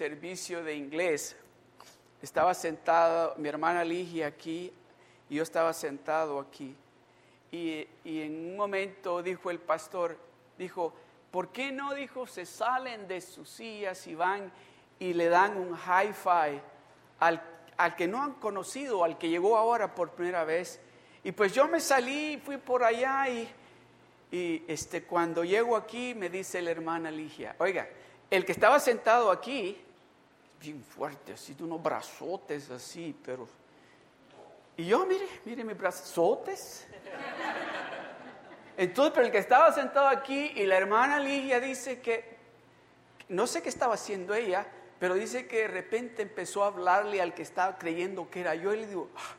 servicio de inglés, estaba sentado, mi hermana Ligia aquí, y yo estaba sentado aquí. Y, y en un momento dijo el pastor, dijo, ¿por qué no, dijo, se salen de sus sillas y van y le dan un hi-fi al, al que no han conocido, al que llegó ahora por primera vez? Y pues yo me salí, fui por allá y, y este, cuando llego aquí me dice la hermana Ligia, oiga, el que estaba sentado aquí, bien fuerte, así, de unos brazotes así, pero... Y yo, mire, mire mis brazotes. Entonces, pero el que estaba sentado aquí y la hermana Ligia dice que, no sé qué estaba haciendo ella, pero dice que de repente empezó a hablarle al que estaba creyendo que era yo y le digo, "Ah".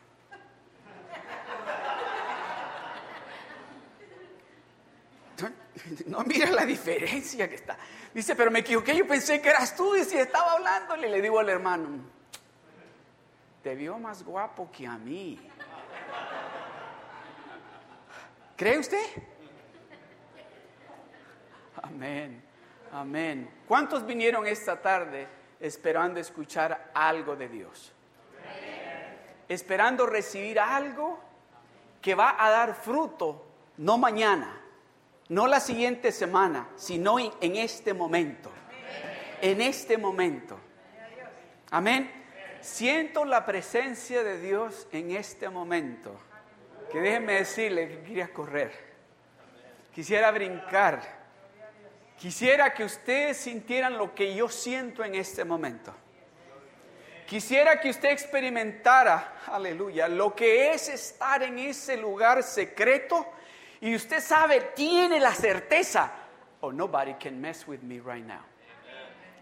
no mira la diferencia que está. Dice, pero me equivoqué, yo pensé que eras tú y si estaba hablándole, le digo al hermano, te vio más guapo que a mí. ¿Cree usted? Amén, amén. ¿Cuántos vinieron esta tarde esperando escuchar algo de Dios? Esperando recibir algo que va a dar fruto, no mañana, no la siguiente semana, sino en, este momento. En este momento. Amén. Siento la presencia de Dios en este momento. Que déjenme decirle que quería correr. Quisiera brincar. Quisiera que ustedes sintieran lo que yo siento en este momento. Quisiera que usted experimentara, aleluya, lo que es estar en ese lugar secreto y usted sabe, tiene la certeza, oh, nobody can mess with me right now.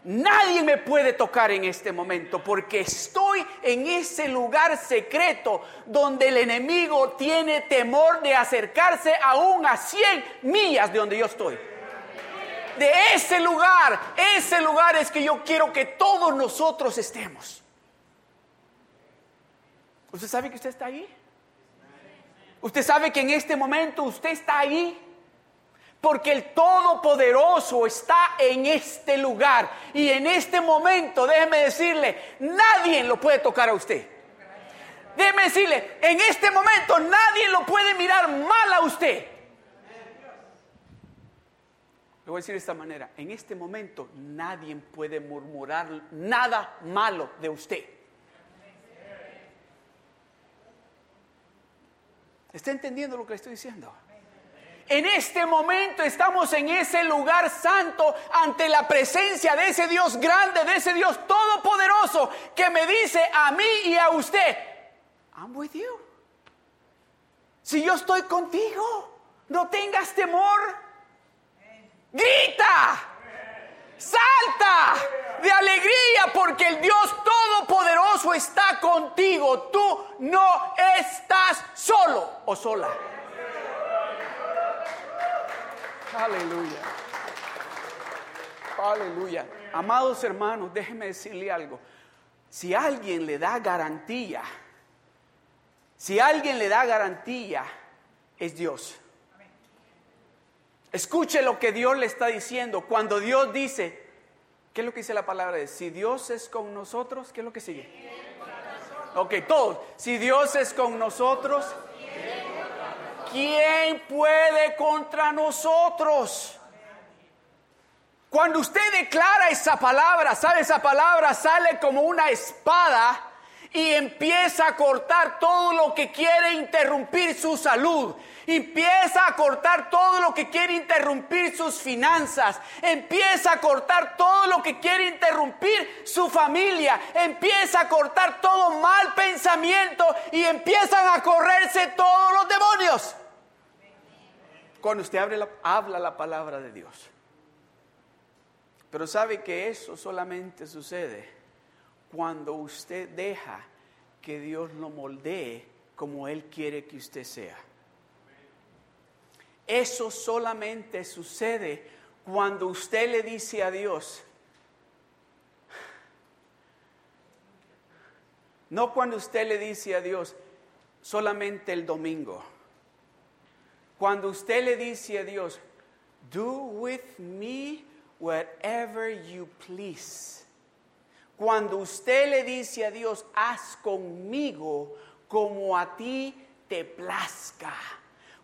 Nadie me puede tocar en este momento porque estoy en ese lugar secreto donde el enemigo tiene temor de acercarse aún a 100 millas de donde yo estoy. De ese lugar, ese lugar es que yo quiero que todos nosotros estemos. ¿Usted sabe que usted está ahí? Usted sabe que en este momento usted está ahí. Porque el Todopoderoso está en este lugar. Y en este momento, déjeme decirle, nadie lo puede tocar a usted. Déjeme decirle, en este momento nadie lo puede mirar mal a usted. Le voy a decir de esta manera, en este momento nadie puede murmurar nada malo de usted. ¿Está entendiendo lo que le estoy diciendo? En este momento estamos en ese lugar santo ante la presencia de ese Dios grande, de ese Dios todopoderoso que me dice a mí y a usted, I'm with you. Si yo estoy contigo, no tengas temor. Grita, salta de alegría porque el Dios todopoderoso está contigo. Tú no estás solo o sola. Aleluya. Aleluya. Amados hermanos, déjenme decirle algo. Si alguien le da garantía, si alguien le da garantía, es Dios. Escuche lo que Dios le está diciendo. Cuando Dios dice, ¿qué es lo que dice la palabra? Si Dios es con nosotros, ¿qué es lo que sigue? Ok, todos. Si Dios es con nosotros, ¿quién puede contra nosotros? Cuando usted declara esa palabra, sabe, esa palabra sale como una espada y empieza a cortar todo lo que quiere interrumpir su salud. Empieza a cortar todo lo que quiere interrumpir sus finanzas. Empieza a cortar todo lo que quiere interrumpir su familia. Empieza a cortar todo mal pensamiento y empiezan a correrse todos los demonios. Cuando usted abre la- habla la palabra de Dios. Pero sabe que eso solamente sucede cuando usted deja que Dios lo moldee como Él quiere que usted sea. Eso solamente sucede cuando usted le dice a Dios, no cuando usted le dice a Dios solamente el domingo, cuando usted le dice a Dios, do with me whatever you please. Cuando usted le dice a Dios, haz conmigo como a ti te plazca.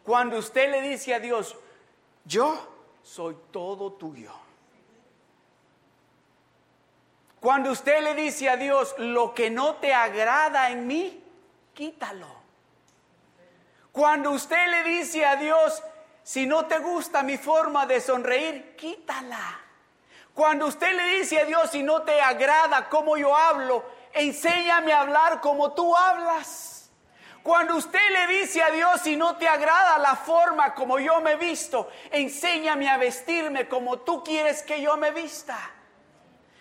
Cuando usted le dice a Dios, yo soy todo tuyo. Cuando usted le dice a Dios, lo que no te agrada en mí, quítalo. Cuando usted le dice a Dios, si no te gusta mi forma de sonreír, quítala. Cuando usted le dice a Dios, si no te agrada cómo yo hablo, enséñame a hablar como tú hablas. Cuando usted le dice a Dios, si no te agrada la forma como yo me visto, enséñame a vestirme como tú quieres que yo me vista.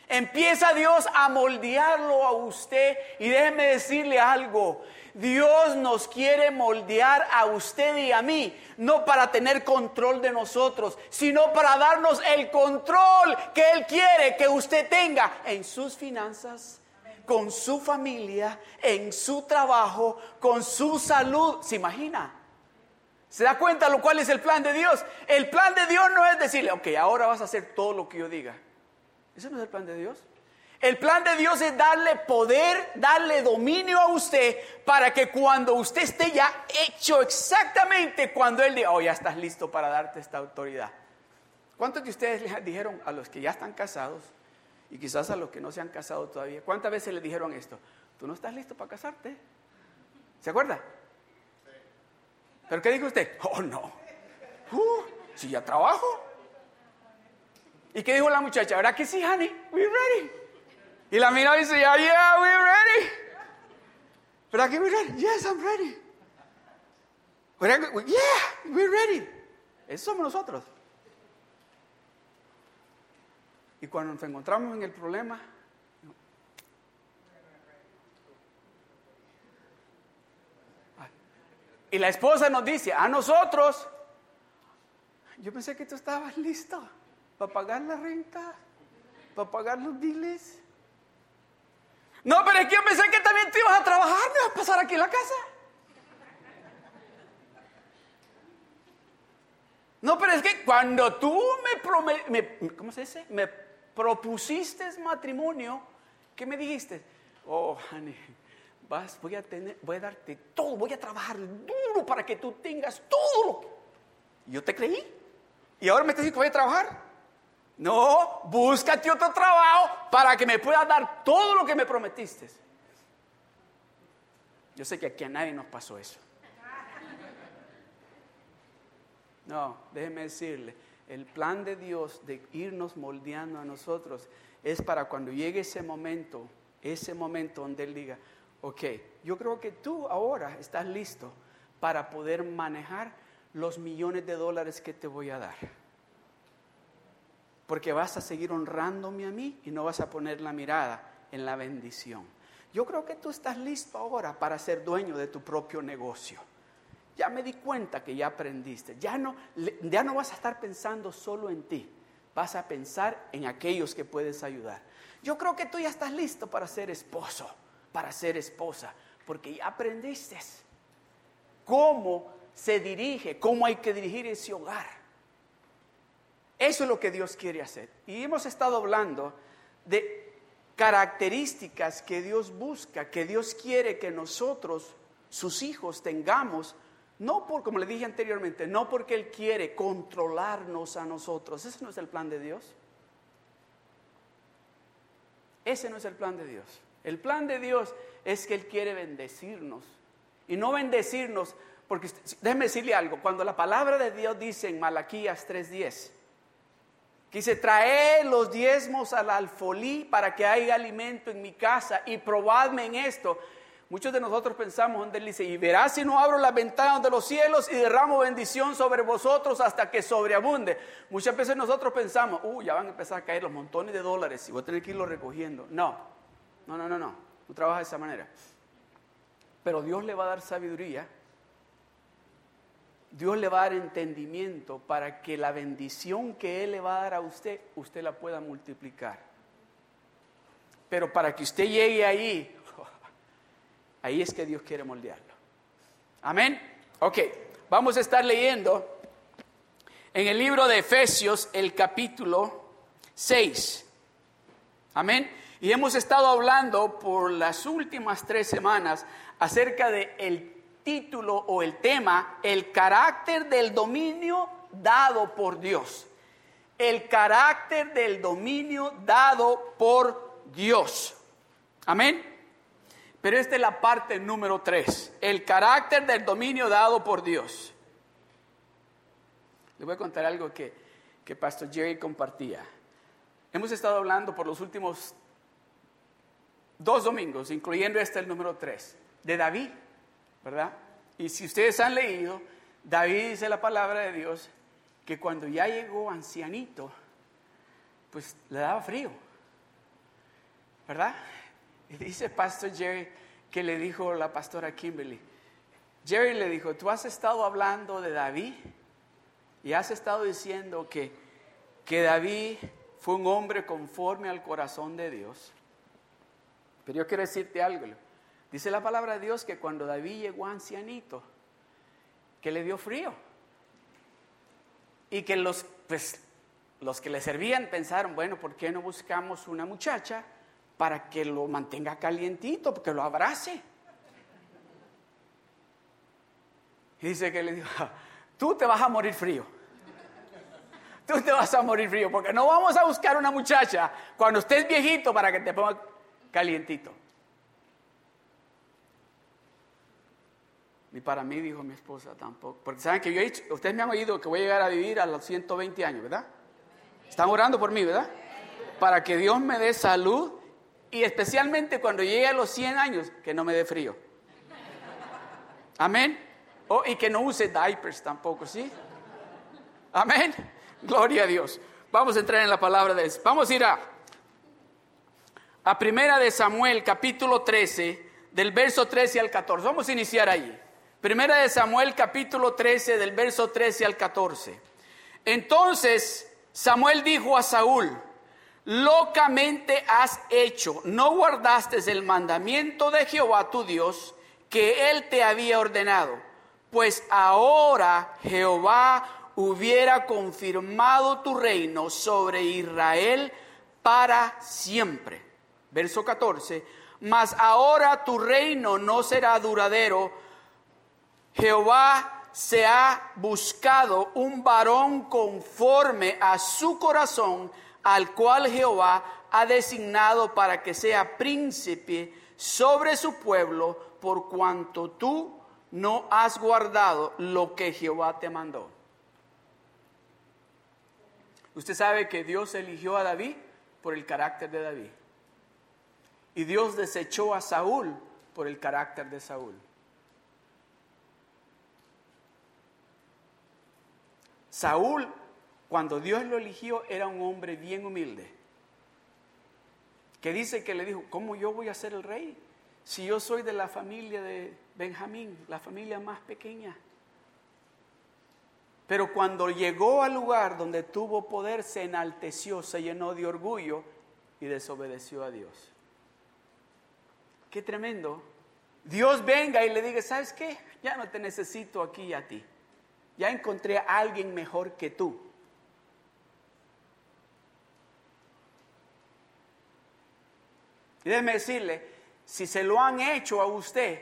Empieza Dios a moldearlo a usted y déjeme decirle algo. Dios nos quiere moldear a usted y a mí, no para tener control de nosotros, sino para darnos el control que Él quiere que usted tenga en sus finanzas, con su familia, en su trabajo, con su salud. ¿Se imagina? ¿Se da cuenta lo cual es el plan de Dios? El plan de Dios no es decirle, ok, ahora vas a hacer todo lo que yo diga. Ese no es el plan de Dios. El plan de Dios es darle poder, darle dominio a usted para que cuando usted esté ya hecho exactamente cuando Él diga, oh, ya estás listo para darte esta autoridad. ¿Cuántos de ustedes le dijeron a los que ya están casados y quizás a los que no se han casado todavía, cuántas veces le dijeron esto? Tú no estás listo para casarte. ¿Se acuerda? ¿Pero qué dijo usted? Oh, no. Uh, si ya trabajo. ¿Y qué dijo la muchacha? ¿Verdad que sí, honey? We're ready. Y la mira y dice, yeah, yeah, we're ready. ¿Verdad que we're ready? Yes, I'm ready. Yeah, we're ready. Eso somos nosotros. Y cuando nos encontramos en el problema, y la esposa nos dice, a nosotros, yo pensé que tú estabas listo para pagar la renta, para pagar los biles. No, pero es que yo pensé que también te ibas a trabajar, me vas a pasar aquí en la casa. No, pero es que cuando tú me, me, ¿cómo se dice? Me propusiste matrimonio, ¿qué me dijiste? Oh, honey, vas, voy a tener, voy a darte todo, voy a trabajar duro para que tú tengas todo yo te creí. Y ahora me estás diciendo que voy a trabajar. No, búscate otro trabajo para que me puedas dar todo lo que me prometiste. Yo sé que aquí a nadie nos pasó eso. No, déjeme decirle, el plan de Dios de irnos moldeando a nosotros es para cuando llegue ese momento, ese momento donde Él diga, ok, yo creo que tú ahora estás listo para poder manejar los millones de dólares que te voy a dar porque vas a seguir honrándome a mí y no vas a poner la mirada en la bendición. Yo creo que tú estás listo ahora para ser dueño de tu propio negocio. Ya me di cuenta que ya aprendiste. Ya no, ya no vas a estar pensando solo en ti. Vas a pensar en aquellos que puedes ayudar. Yo creo que tú ya estás listo para ser esposo, para ser esposa, porque ya aprendiste cómo se dirige, cómo hay que dirigir ese hogar. Eso es lo que Dios quiere hacer. Y hemos estado hablando de características que Dios busca, que Dios quiere que nosotros, sus hijos, tengamos, no por, como le dije anteriormente, no porque Él quiere controlarnos a nosotros. Ese no es el plan de Dios. Ese no es el plan de Dios. El plan de Dios es que Él quiere bendecirnos. Y no bendecirnos, porque déjeme decirle algo, cuando la palabra de Dios dice en Malaquías 3:10, Dice, trae los diezmos al alfolí para que haya alimento en mi casa y probadme en esto. Muchos de nosotros pensamos donde él dice, y verás si no abro las ventanas de los cielos y derramo bendición sobre vosotros hasta que sobreabunde. Muchas veces nosotros pensamos, uy, ya van a empezar a caer los montones de dólares y voy a tener que irlos recogiendo. No, no, no, no, no, no trabaja de esa manera. Pero Dios le va a dar sabiduría Dios le va a dar entendimiento para que la bendición que Él le va a dar a usted, usted la pueda multiplicar. Pero para que usted llegue ahí, ahí es que Dios quiere moldearlo. Amén. Ok, vamos a estar leyendo en el libro de Efesios el capítulo 6. Amén. Y hemos estado hablando por las últimas tres semanas acerca de el título o el tema, el carácter del dominio dado por Dios. El carácter del dominio dado por Dios. Amén. Pero esta es la parte número tres, el carácter del dominio dado por Dios. Le voy a contar algo que, que Pastor Jerry compartía. Hemos estado hablando por los últimos dos domingos, incluyendo este el número tres, de David, ¿verdad? Y si ustedes han leído, David dice la palabra de Dios que cuando ya llegó ancianito, pues le daba frío, ¿verdad? Y dice Pastor Jerry que le dijo la pastora Kimberly, Jerry le dijo, tú has estado hablando de David y has estado diciendo que, que David fue un hombre conforme al corazón de Dios. Pero yo quiero decirte algo. Dice la palabra de Dios que cuando David llegó ancianito, que le dio frío. Y que los, pues, los que le servían pensaron, bueno, ¿por qué no buscamos una muchacha para que lo mantenga calientito, porque lo abrace? Y dice que le dijo, tú te vas a morir frío. Tú te vas a morir frío, porque no vamos a buscar una muchacha cuando estés viejito para que te ponga calientito. Ni para mí, dijo mi esposa, tampoco. Porque saben que yo he dicho, ustedes me han oído que voy a llegar a vivir a los 120 años, ¿verdad? Están orando por mí, ¿verdad? Para que Dios me dé salud y especialmente cuando llegue a los 100 años, que no me dé frío. Amén. Oh, y que no use diapers tampoco, ¿sí? Amén. Gloria a Dios. Vamos a entrar en la palabra de Dios. Vamos a ir a a Primera de Samuel, capítulo 13, del verso 13 al 14. Vamos a iniciar ahí. Primera de Samuel, capítulo 13, del verso 13 al 14. Entonces Samuel dijo a Saúl, locamente has hecho, no guardaste el mandamiento de Jehová tu Dios que él te había ordenado, pues ahora Jehová hubiera confirmado tu reino sobre Israel para siempre verso 14, mas ahora tu reino no será duradero. Jehová se ha buscado un varón conforme a su corazón, al cual Jehová ha designado para que sea príncipe sobre su pueblo, por cuanto tú no has guardado lo que Jehová te mandó. Usted sabe que Dios eligió a David por el carácter de David. Y Dios desechó a Saúl por el carácter de Saúl. Saúl, cuando Dios lo eligió, era un hombre bien humilde. Que dice que le dijo, ¿cómo yo voy a ser el rey? Si yo soy de la familia de Benjamín, la familia más pequeña. Pero cuando llegó al lugar donde tuvo poder, se enalteció, se llenó de orgullo y desobedeció a Dios. Qué tremendo. Dios venga y le diga, ¿sabes qué? Ya no te necesito aquí a ti. Ya encontré a alguien mejor que tú. Y déjeme decirle, si se lo han hecho a usted,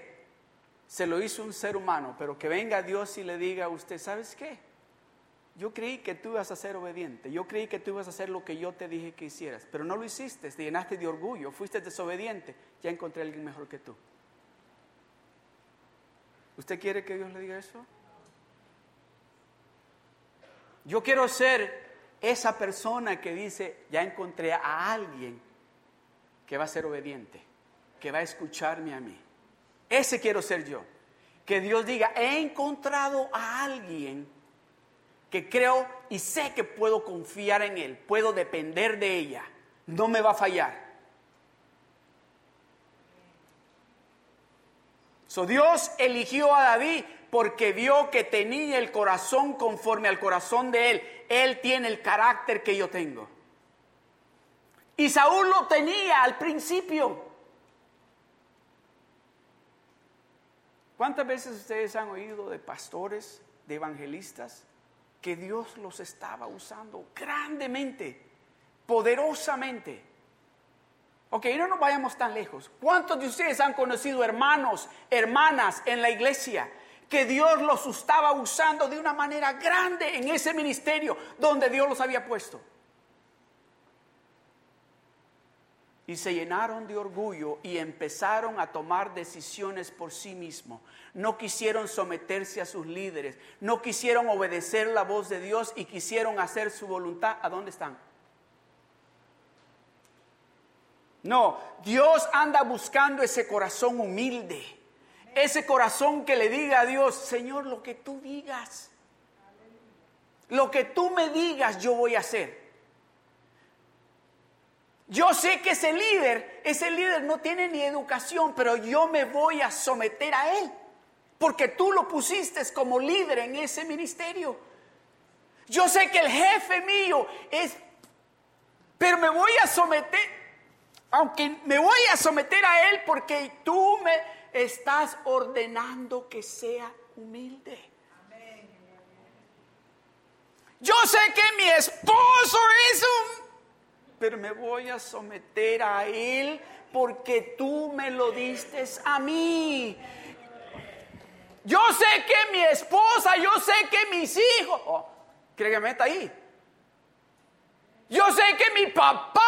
se lo hizo un ser humano, pero que venga Dios y le diga a usted, ¿sabes qué? Yo creí que tú ibas a ser obediente, yo creí que tú ibas a hacer lo que yo te dije que hicieras, pero no lo hiciste, te llenaste de orgullo, fuiste desobediente, ya encontré a alguien mejor que tú. ¿Usted quiere que Dios le diga eso? Yo quiero ser esa persona que dice, ya encontré a alguien que va a ser obediente, que va a escucharme a mí. Ese quiero ser yo. Que Dios diga, he encontrado a alguien que creo y sé que puedo confiar en Él, puedo depender de ella, no me va a fallar. So, Dios eligió a David porque vio que tenía el corazón conforme al corazón de Él. Él tiene el carácter que yo tengo. Y Saúl lo tenía al principio. ¿Cuántas veces ustedes han oído de pastores, de evangelistas, que Dios los estaba usando grandemente, poderosamente. Ok, no nos vayamos tan lejos. ¿Cuántos de ustedes han conocido hermanos, hermanas en la iglesia que Dios los estaba usando de una manera grande en ese ministerio donde Dios los había puesto? y se llenaron de orgullo y empezaron a tomar decisiones por sí mismos. No quisieron someterse a sus líderes, no quisieron obedecer la voz de Dios y quisieron hacer su voluntad. ¿A dónde están? No, Dios anda buscando ese corazón humilde, ese corazón que le diga a Dios, Señor, lo que tú digas, lo que tú me digas yo voy a hacer. Yo sé que ese líder, ese líder no tiene ni educación, pero yo me voy a someter a él, porque tú lo pusiste como líder en ese ministerio. Yo sé que el jefe mío es, pero me voy a someter, aunque me voy a someter a él porque tú me estás ordenando que sea humilde. Yo sé que mi esposo es un pero me voy a someter a Él porque tú me lo diste a mí. Yo sé que mi esposa, yo sé que mis hijos, oh, ¿quiere que me meta ahí? Yo sé que mi papá,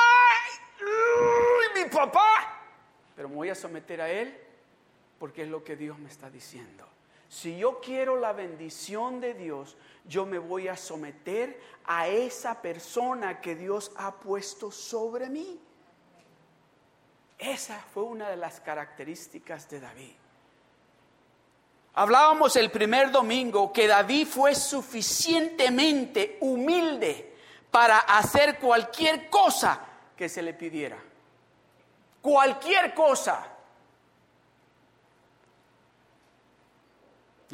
mi papá, pero me voy a someter a Él porque es lo que Dios me está diciendo. Si yo quiero la bendición de Dios, yo me voy a someter a esa persona que Dios ha puesto sobre mí. Esa fue una de las características de David. Hablábamos el primer domingo que David fue suficientemente humilde para hacer cualquier cosa que se le pidiera. Cualquier cosa.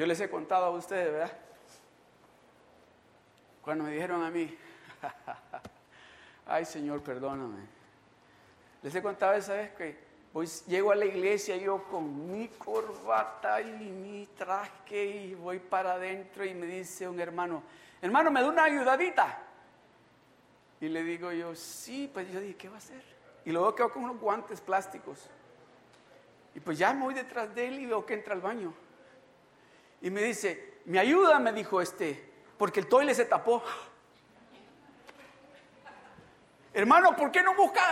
Yo les he contado a ustedes, ¿verdad? Cuando me dijeron a mí, ay Señor, perdóname. Les he contado esa vez que pues, llego a la iglesia yo con mi corbata y mi traje y voy para adentro y me dice un hermano, hermano, ¿me da una ayudadita? Y le digo yo, sí, pues yo dije, ¿qué va a hacer? Y luego quedo con unos guantes plásticos. Y pues ya me voy detrás de él y veo que entra al baño. Y me dice, me ayuda, me dijo este, porque el toile se tapó. Hermano, ¿por qué no busca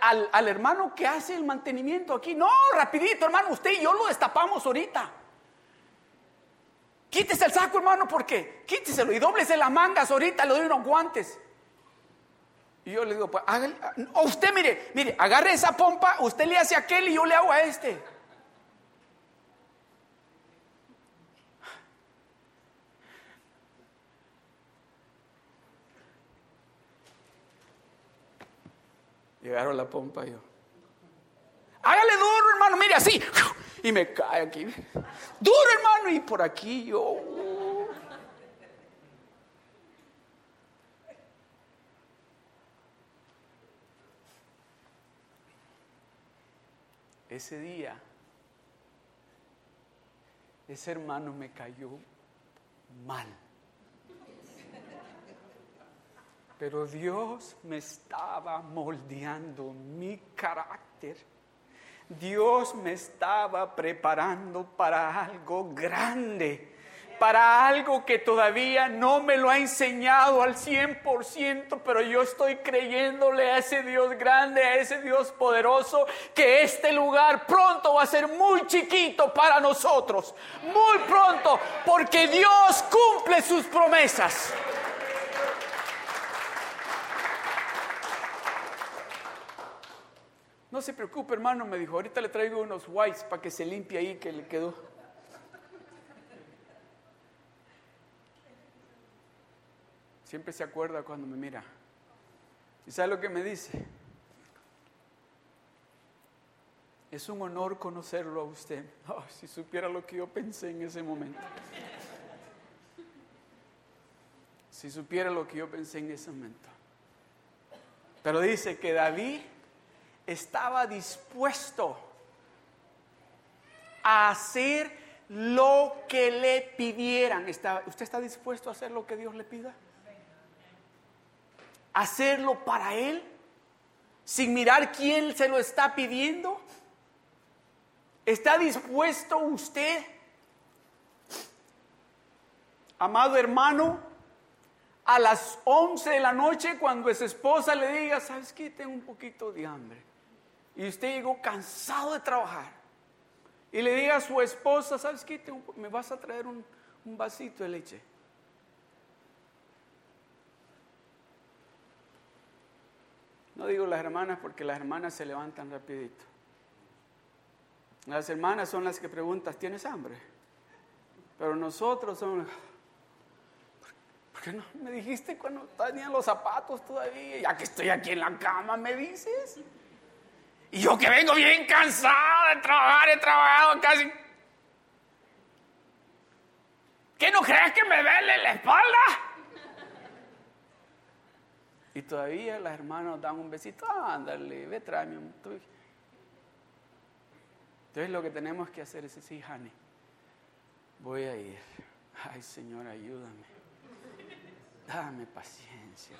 al, hermano que hace el mantenimiento aquí? No, rapidito, hermano, usted y yo lo destapamos ahorita. Quítese el saco, hermano, porque quíteselo y doblese las mangas ahorita, le doy unos guantes. Y yo le digo, pues, hágale, usted mire, mire, agarre esa pompa, usted le hace aquel y yo le hago a este. Llegaron la pompa y yo. Hágale duro, hermano, mire así. Y me cae aquí. Duro, hermano, y por aquí yo. Ese día, ese hermano me cayó mal. Pero Dios me estaba moldeando mi carácter. Dios me estaba preparando para algo grande, para algo que todavía no me lo ha enseñado al 100%, pero yo estoy creyéndole a ese Dios grande, a ese Dios poderoso, que este lugar pronto va a ser muy chiquito para nosotros, muy pronto, porque Dios cumple sus promesas. No se preocupe, hermano, me dijo, ahorita le traigo unos whites para que se limpie ahí que le quedó. Siempre se acuerda cuando me mira. ¿Y sabe lo que me dice? Es un honor conocerlo a usted. si supiera lo que yo pensé en ese momento. Si supiera lo que yo pensé en ese momento. Pero dice que David estaba dispuesto a hacer lo que le pidieran. ¿Usted está dispuesto a hacer lo que Dios le pida? ¿Hacerlo para Él? sin mirar quién se lo está pidiendo? ¿Está dispuesto usted, amado hermano, a las 11 de la noche cuando su esposa le diga, sabes que tengo un poquito de hambre? Y usted llegó cansado de trabajar. Y le diga a su esposa, ¿sabes qué? me vas a traer un, vasito de leche. No digo las hermanas porque las hermanas se levantan rapidito. Las hermanas son las que preguntan, ¿tienes hambre? Pero nosotros somos... ¿Por qué no me dijiste cuando tenía los zapatos todavía? Ya que estoy aquí en la cama, ¿me dices? Y yo que vengo bien cansado de trabajar, he trabajado casi... ¿Qué no crees que me duele la espalda? Y todavía las hermanas dan un besito, ándale, ve, tráeme un... Entonces lo que tenemos que hacer es decir, Hani, voy a ir. Ay, Señor, ayúdame. Dame paciencia.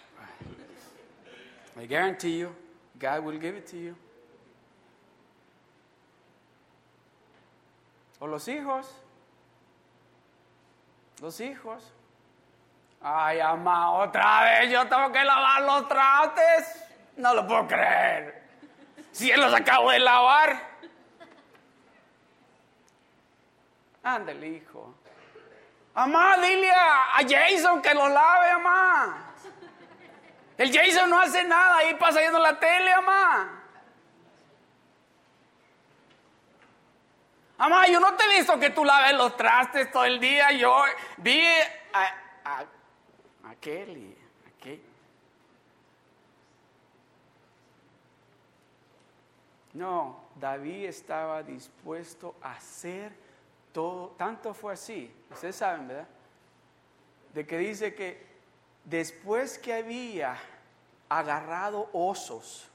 I guarantee you, God will give it to you. O los hijos. Los hijos. Ay, mamá, otra vez yo tengo que lavar los trastes. No lo puedo creer. Si él los acabo de lavar. Ándale, hijo. Amá, dile a, Jason que lo lave, amá. El Jason no hace nada, ahí pasa viendo la tele, amá. Amá, yo no te he visto que tú laves los trastes todo el día. Yo vi a, a, Kelly, a No, David estaba dispuesto a hacer tanto fue así, ustedes saben, ¿verdad? De que dice que después que había agarrado osos,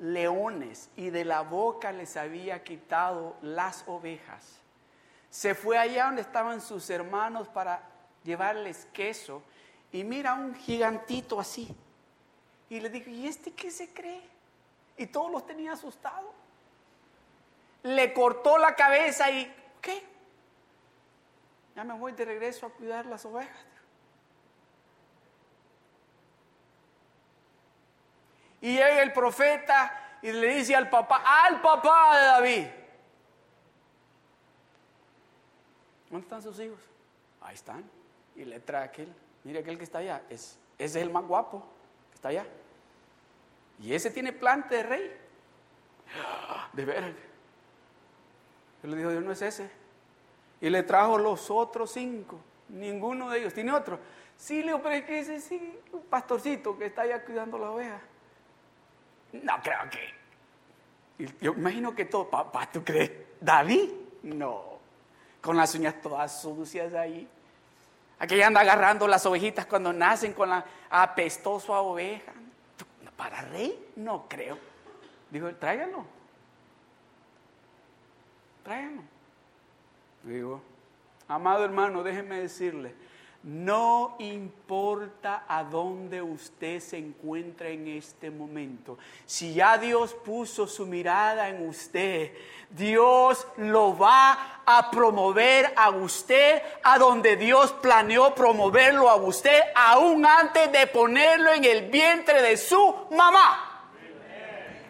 leones y de la boca les había quitado las ovejas, se fue allá donde estaban sus hermanos para llevarles queso y mira un gigantito así. Y le dijo, ¿y este qué se cree? Y todos los tenía asustados. Le cortó la cabeza y, ¿qué? ya me voy de regreso a cuidar las ovejas. Y llega el profeta y le dice al papá, al papá de David, ¿dónde están sus hijos? Ahí están. Y le trae aquel, mire aquel que está allá, es, ese es el más guapo, que está allá. Y ese tiene plante de rey. De veras. Él le dijo, Dios no es ese. Y le trajo los otros cinco. Ninguno de ellos. ¿Tiene otro? Sí, Leo, pero es que ese sí, un pastorcito que está allá cuidando la oveja. No creo que. Yo imagino que todo. Papá, ¿tú crees? ¿David? No. Con las uñas todas sucias ahí. Aquí anda agarrando las ovejitas cuando nacen con la apestosa oveja. ¿Para rey? No creo. Dijo, tráigalo. Tráigalo. Digo, amado hermano, déjeme decirle, no importa a dónde usted se encuentra en este momento. Si ya Dios puso su mirada en usted, Dios lo va a promover a usted a donde Dios planeó promoverlo a usted, aún antes de ponerlo en el vientre de su mamá.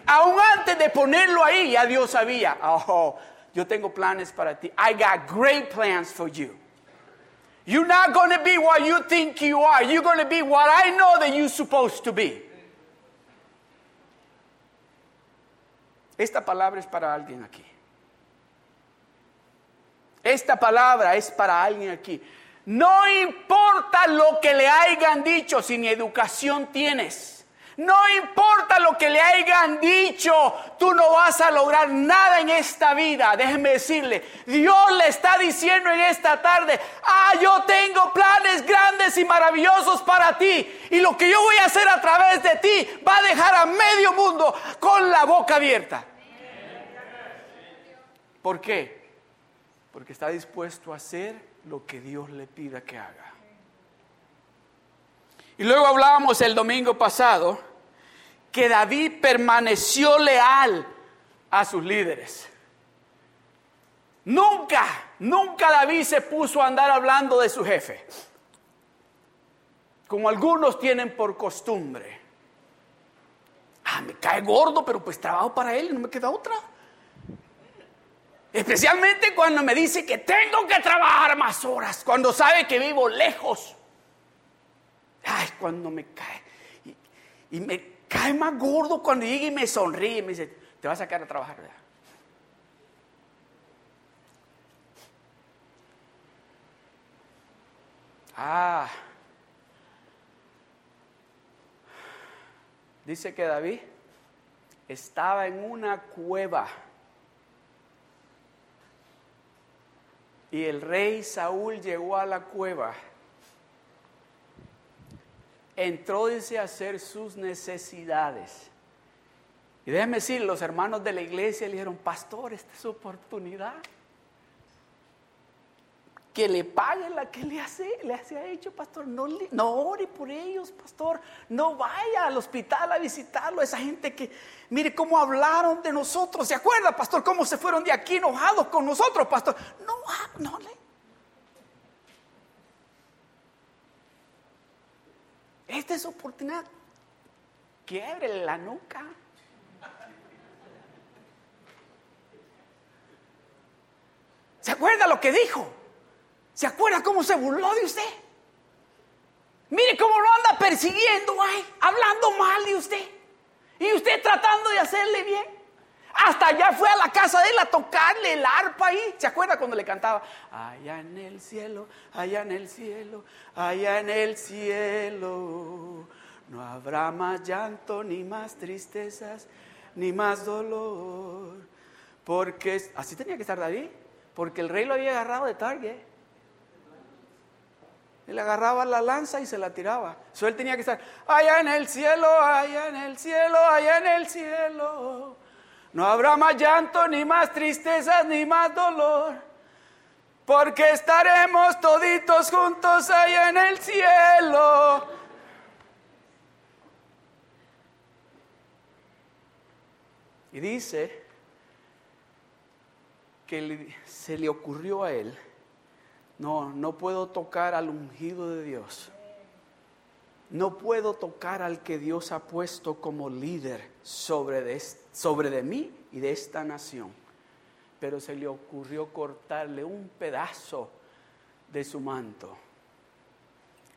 Aún antes de ponerlo ahí, ya Dios sabía. Oh, yo tengo planes para ti. I got great plans for you. You're not going to be what you think you are. You're going to be what I know that you're supposed to be. Esta palabra es para alguien aquí. Esta palabra es para alguien aquí. No importa lo que le hayan dicho si ni educación tienes. No importa lo que le hayan dicho, tú no vas a lograr nada en esta vida. Déjeme decirle, Dios le está diciendo en esta tarde, ah, yo tengo planes grandes y maravillosos para ti. Y lo que yo voy a hacer a través de ti va a dejar a medio mundo con la boca abierta. ¿Por qué? Porque está dispuesto a hacer lo que Dios le pida que haga. Y luego hablábamos el domingo pasado que David permaneció leal a sus líderes. Nunca, nunca David se puso a andar hablando de su jefe, como algunos tienen por costumbre. Ah, me cae gordo, pero pues trabajo para él y no me queda otra. Especialmente cuando me dice que tengo que trabajar más horas, cuando sabe que vivo lejos. Ay, cuando me cae. Y, me cae más gordo cuando llega y me sonríe y me dice, te vas a sacar a trabajar, ¿verdad? Ah. Dice que David estaba en una cueva. Y el rey Saúl llegó a la cueva. Entró, dice, a hacer sus necesidades. Y déjeme decir, los hermanos de la iglesia le dijeron, pastor, esta es su oportunidad que le pague la que le hace, le ha hecho, pastor. No, no ore por ellos, pastor. No vaya al hospital a visitarlo. Esa gente que, mire cómo hablaron de nosotros. ¿Se acuerda, pastor? Cómo se fueron de aquí enojados con nosotros, pastor. No, no le. Esta es oportunidad. Quiebre la nuca. ¿Se acuerda lo que dijo? ¿Se acuerda cómo se burló de usted? Mire cómo lo anda persiguiendo, ay, hablando mal de usted. Y usted tratando de hacerle bien. Hasta allá fue a la casa de él a tocarle el arpa ahí. ¿Se acuerda cuando le cantaba? Allá en el cielo, allá en el cielo, allá en el cielo. No habrá más llanto, ni más tristezas, ni más dolor. Porque así tenía que estar David. Porque el rey lo había agarrado de tarde le agarraba la lanza y se la tiraba. So él tenía que estar allá en el cielo, allá en el cielo, allá en el cielo. No habrá más llanto, ni más tristezas, ni más dolor. Porque estaremos toditos juntos allá en el cielo. Y dice que se le ocurrió a él no, no puedo tocar al ungido de Dios. No puedo tocar al que Dios ha puesto como líder sobre de, sobre de mí y de esta nación. Pero se le ocurrió cortarle un pedazo de su manto.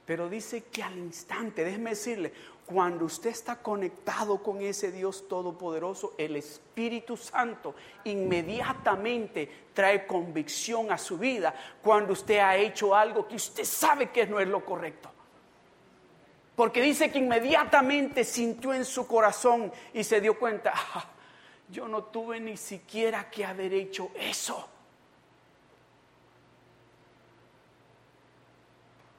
Pero dice que al instante, déjeme decirle, cuando usted está conectado con ese Dios todopoderoso, el Espíritu Santo inmediatamente trae convicción a su vida cuando usted ha hecho algo que usted sabe que no es lo correcto. Porque dice que inmediatamente sintió en su corazón y se dio cuenta, ah, yo no tuve ni siquiera que haber hecho eso.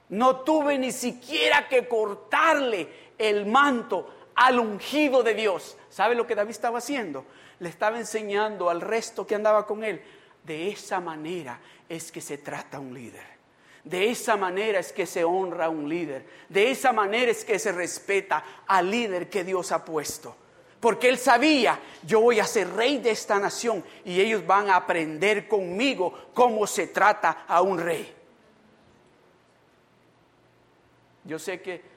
No tuve ni siquiera que cortarle el manto al ungido de Dios. ¿Sabe lo que David estaba haciendo? Le estaba enseñando al resto que andaba con él. De esa manera es que se trata un líder. De esa manera es que se honra a un líder. De esa manera es que se respeta al líder que Dios ha puesto. Porque él sabía, yo voy a ser rey de esta nación y ellos van a aprender conmigo cómo se trata a un rey. Yo sé que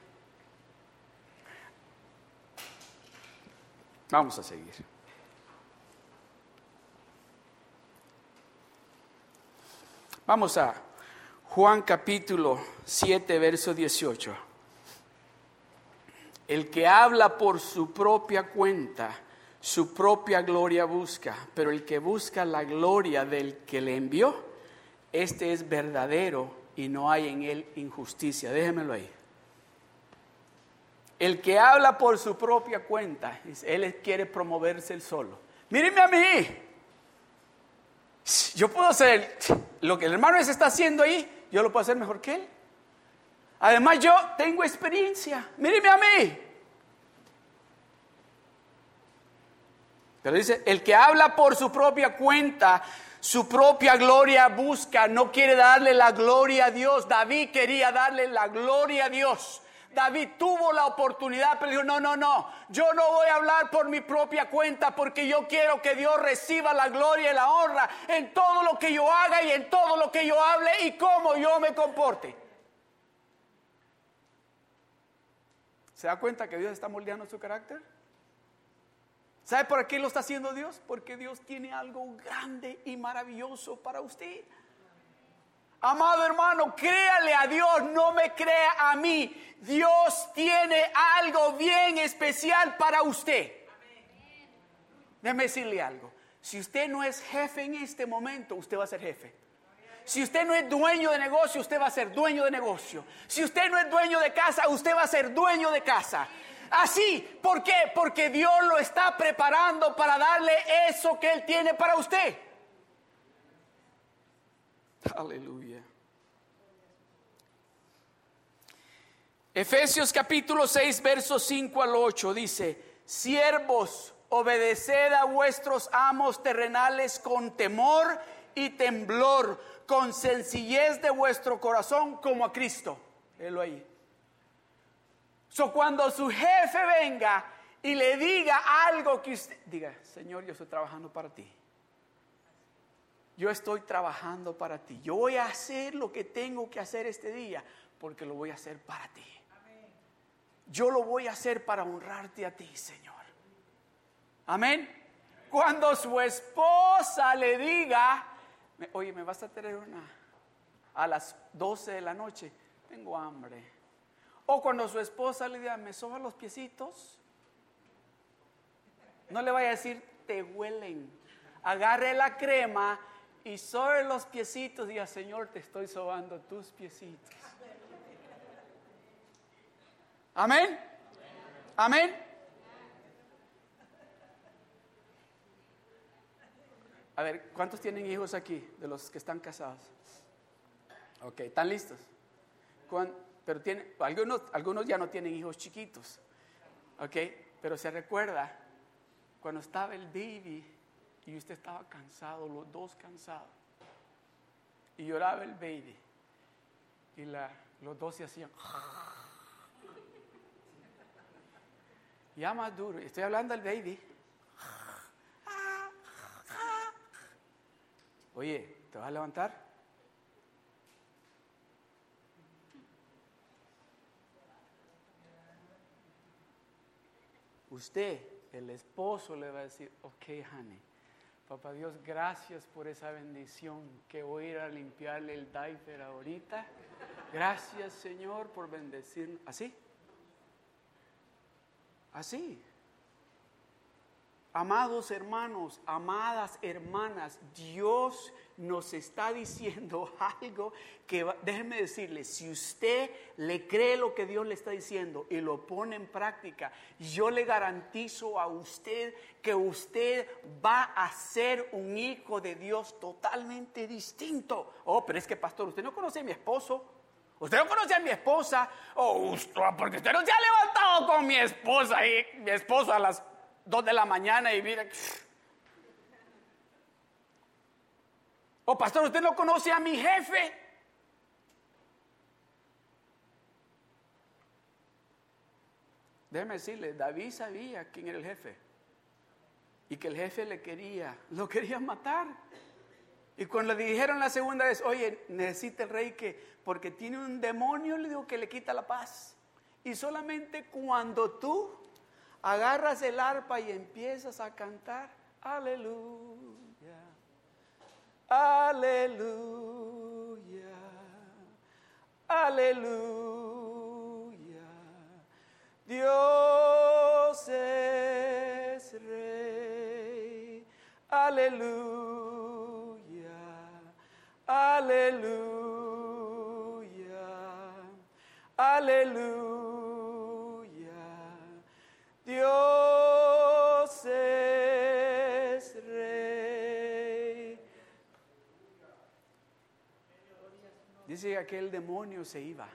Vamos a seguir. Vamos a Juan capítulo 7, verso 18. El que habla por su propia cuenta, su propia gloria busca, pero el que busca la gloria del que le envió, este es verdadero y no hay en él injusticia. Déjemelo ahí. El que habla por su propia cuenta, él quiere promoverse el solo. Mírenme a mí. Yo puedo hacer lo que el hermano está haciendo ahí, yo lo puedo hacer mejor que él. Además, yo tengo experiencia. Mírenme a mí. Pero dice, el que habla por su propia cuenta, su propia gloria busca, no quiere darle la gloria a Dios. David quería darle la gloria a Dios. David tuvo la oportunidad, pero dijo, no, no, no, yo no voy a hablar por mi propia cuenta porque yo quiero que Dios reciba la gloria y la honra en todo lo que yo haga y en todo lo que yo hable y cómo yo me comporte. ¿Se da cuenta que Dios está moldeando su carácter? ¿Sabe por qué lo está haciendo Dios? Porque Dios tiene algo grande y maravilloso para usted. Amado hermano, créale a Dios, no me crea a mí. Dios tiene algo bien especial para usted. Déjeme decirle algo. Si usted no es jefe en este momento, usted va a ser jefe. Si usted no es dueño de negocio, usted va a ser dueño de negocio. Si usted no es dueño de casa, usted va a ser dueño de casa. Así, ¿por qué? Porque Dios lo está preparando para darle eso que Él tiene para usted. Aleluya. Efesios capítulo 6, versos 5 al 8 dice, siervos, obedeced a vuestros amos terrenales con temor y temblor, con sencillez de vuestro corazón como a Cristo. Helo ahí. So, cuando su jefe venga y le diga algo que usted diga, Señor, yo estoy trabajando para ti. Yo estoy trabajando para ti. Yo voy a hacer lo que tengo que hacer este día porque lo voy a hacer para ti. Yo lo voy a hacer para honrarte a ti, Señor. Amén. Cuando su esposa le diga, oye, me vas a tener una a las 12 de la noche, tengo hambre. O cuando su esposa le diga, me soba los piecitos, no le vaya a decir, te huelen. Agarre la crema y sobre los piecitos diga, Señor, te estoy sobando tus piecitos. Amén. Amén. A ver, ¿cuántos tienen hijos aquí de los que están casados? Ok, ¿están listos? pero tiene, algunos, algunos ya no tienen hijos chiquitos, ¿ok? Pero se recuerda cuando estaba el baby y usted estaba cansado, los dos cansados, y lloraba el baby, y la, los dos se hacían... Ya más duro, estoy hablando del baby. Oye, ¿te vas a levantar? Usted, el esposo, le va a decir, ok, honey, papá Dios, gracias por esa bendición que voy a ir a limpiarle el diaper ahorita. Gracias, Señor, por bendecirnos. ¿Así? Así. Amados hermanos, amadas hermanas, Dios nos está diciendo algo que, déjenme decirle, si usted le cree lo que Dios le está diciendo y lo pone en práctica, yo le garantizo a usted que usted va a ser un hijo de Dios totalmente distinto. Oh, pero es que pastor, usted no conoce a mi esposo. Usted no conoce a mi esposa, oh, porque usted no se ha levantado con mi esposa y mi esposa a las dos de la mañana y mira. Oh, pastor, usted no conoce a mi jefe. Déjeme decirle, David sabía quién era el jefe. Y que el jefe le quería, lo quería matar. Y cuando le dijeron la segunda vez, oye, necesita el rey que, porque tiene un demonio, le digo que le quita la paz. Y solamente cuando tú agarras el arpa y empiezas a cantar, aleluya, aleluya, aleluya. Dios es rey, aleluya, aleluya. Dios es rey. Dice que aquel demonio se iba.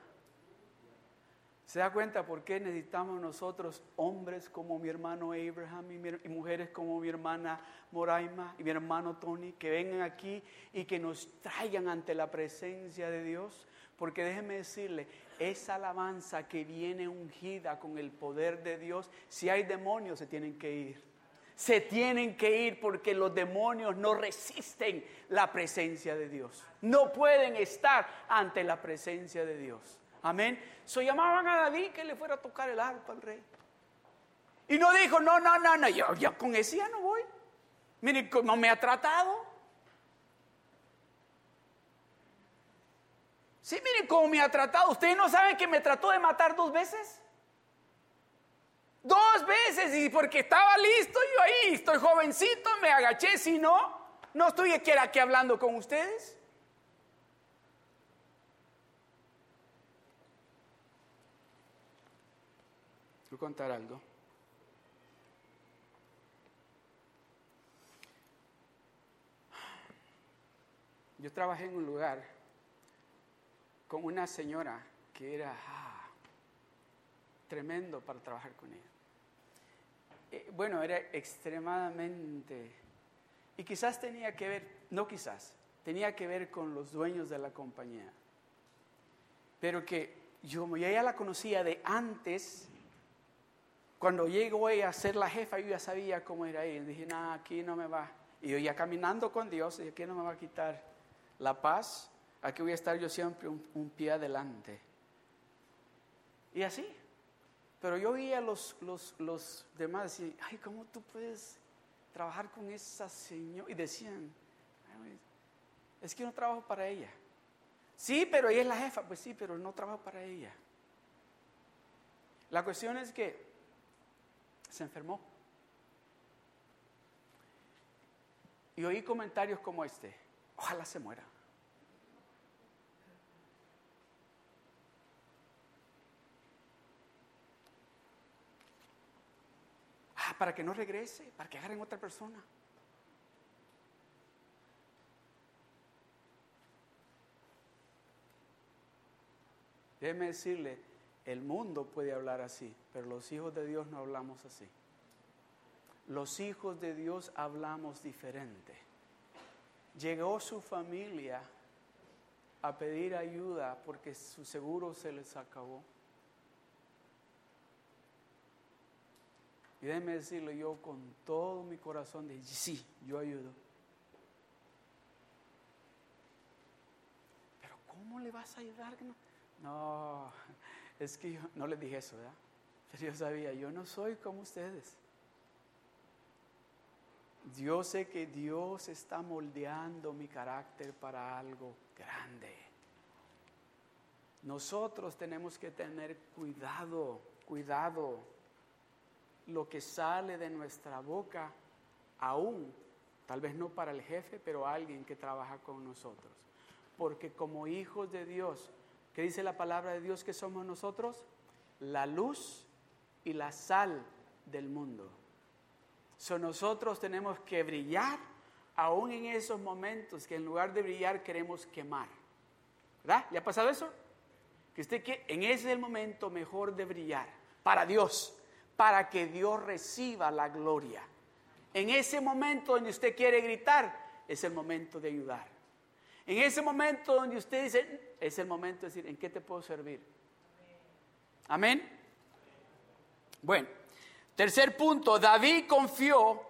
¿Se da cuenta por qué necesitamos nosotros hombres como mi hermano Abraham y, mujeres como mi hermana Moraima y mi hermano Tony que vengan aquí y que nos traigan ante la presencia de Dios? Porque déjeme decirle, esa alabanza que viene ungida con el poder de Dios, si hay demonios se tienen que ir. Se tienen que ir porque los demonios no resisten la presencia de Dios. No pueden estar ante la presencia de Dios. Amén. So llamaban a David que le fuera a tocar el arpa al rey. Y no dijo, no, no, no, no, yo, con ese ya no voy. Miren cómo me ha tratado. Sí, miren cómo me ha tratado. ¿Ustedes no saben que me trató de matar dos veces? Dos veces y porque estaba listo yo ahí, estoy jovencito, me agaché, si no, no estoy aquí, aquí hablando con ustedes. Voy a contar algo. Yo trabajé en un lugar con una señora que era ah, tremendo para trabajar con ella. Eh, bueno, era extremadamente, y quizás tenía que ver, no quizás, tenía que ver con los dueños de la compañía. Pero que yo, ya la conocía de antes, cuando llegó ella a ser la jefa, yo ya sabía cómo era ella. Dije, nada, aquí no me va. Y yo ya caminando con Dios, dije, aquí no me va a quitar la paz, aquí voy a estar yo siempre un, pie adelante. Y así. Pero yo oía a los, los, los demás decir, ay, ¿cómo tú puedes trabajar con esa señora? Y decían, es que no trabajo para ella. Sí, pero ella es la jefa. Pues sí, pero no trabajo para ella. La cuestión es que se enfermó. Y oí comentarios como este. Ojalá se muera. Ah, para que no regrese, para que agarren otra persona. Déjeme decirle, el mundo puede hablar así, pero los hijos de Dios no hablamos así. Los hijos de Dios hablamos diferente. Llegó su familia a pedir ayuda porque su seguro se les acabó. Y déjeme decirle yo con todo mi corazón, de sí, yo ayudo. Pero ¿cómo le vas a ayudar? No, es que yo no le dije eso, ¿verdad? Pero yo sabía, yo no soy como ustedes. Yo sé que Dios está moldeando mi carácter para algo grande. Nosotros tenemos que tener cuidado, cuidado. Lo que sale de nuestra boca, aún, tal vez no para el jefe, pero alguien que trabaja con nosotros. Porque como hijos de Dios, ¿qué dice la palabra de Dios que somos nosotros? La luz y la sal del mundo. So, nosotros tenemos que brillar aún en esos momentos que en lugar de brillar queremos quemar. ¿Verdad? ¿Le ha pasado eso? Que usted que en ese es el momento mejor de brillar para Dios, para que Dios reciba la gloria. En ese momento donde usted quiere gritar, es el momento de ayudar. En ese momento donde usted dice, es el momento de decir, ¿en qué te puedo servir? Amén. Bueno. Tercer punto, David confió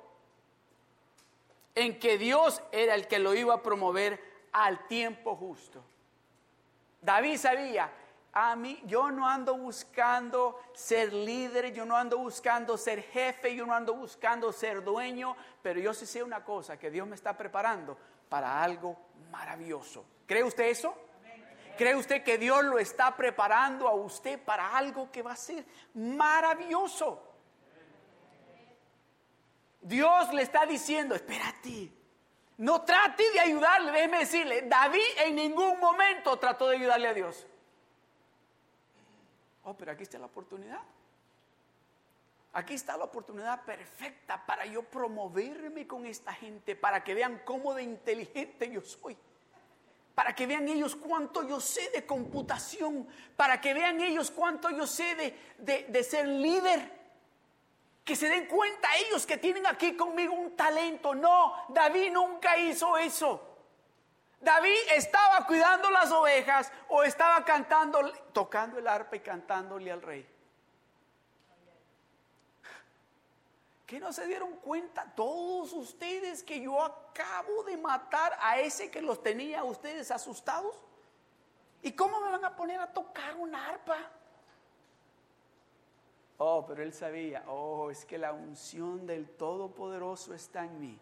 en que Dios era el que lo iba a promover al tiempo justo. David sabía, a mí yo no ando buscando ser líder, yo no ando buscando ser jefe, yo no ando buscando ser dueño, pero yo sí sé una cosa, que Dios me está preparando para algo maravilloso. ¿Cree usted eso? ¿Cree usted que Dios lo está preparando a usted para algo que va a ser maravilloso? Dios le está diciendo, espérate, no trate de ayudarle, déjeme decirle, David en ningún momento trató de ayudarle a Dios. Oh, pero aquí está la oportunidad. Aquí está la oportunidad perfecta para yo promoverme con esta gente, para que vean cómo de inteligente yo soy, para que vean ellos cuánto yo sé de computación, para que vean ellos cuánto yo sé de, de, ser líder que se den cuenta ellos que tienen aquí conmigo un talento. No, David nunca hizo eso. David estaba cuidando las ovejas o estaba cantando, tocando el arpa y cantándole al rey. ¿Qué no se dieron cuenta todos ustedes que yo acabo de matar a ese que los tenía ustedes asustados? ¿Y cómo me van a poner a tocar una arpa? Oh, pero él sabía, oh, es que la unción del Todopoderoso está en mí.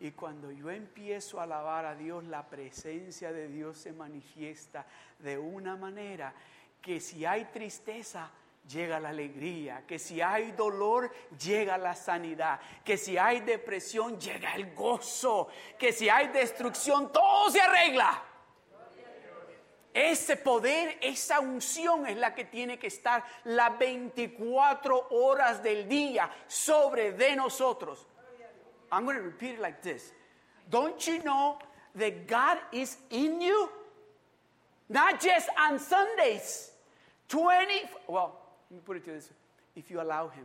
Y cuando yo empiezo a alabar a Dios, la presencia de Dios se manifiesta de una manera que si hay tristeza, llega la alegría, que si hay dolor, llega la sanidad, que si hay depresión, llega el gozo, que si hay destrucción, todo se arregla. Ese poder, esa unción es la que tiene que estar las 24 horas del día sobre de nosotros. I'm going to repeat it like this. Don't you know that God is in you? Not just on Sundays. 20, well, let me put it to this if you allow Him.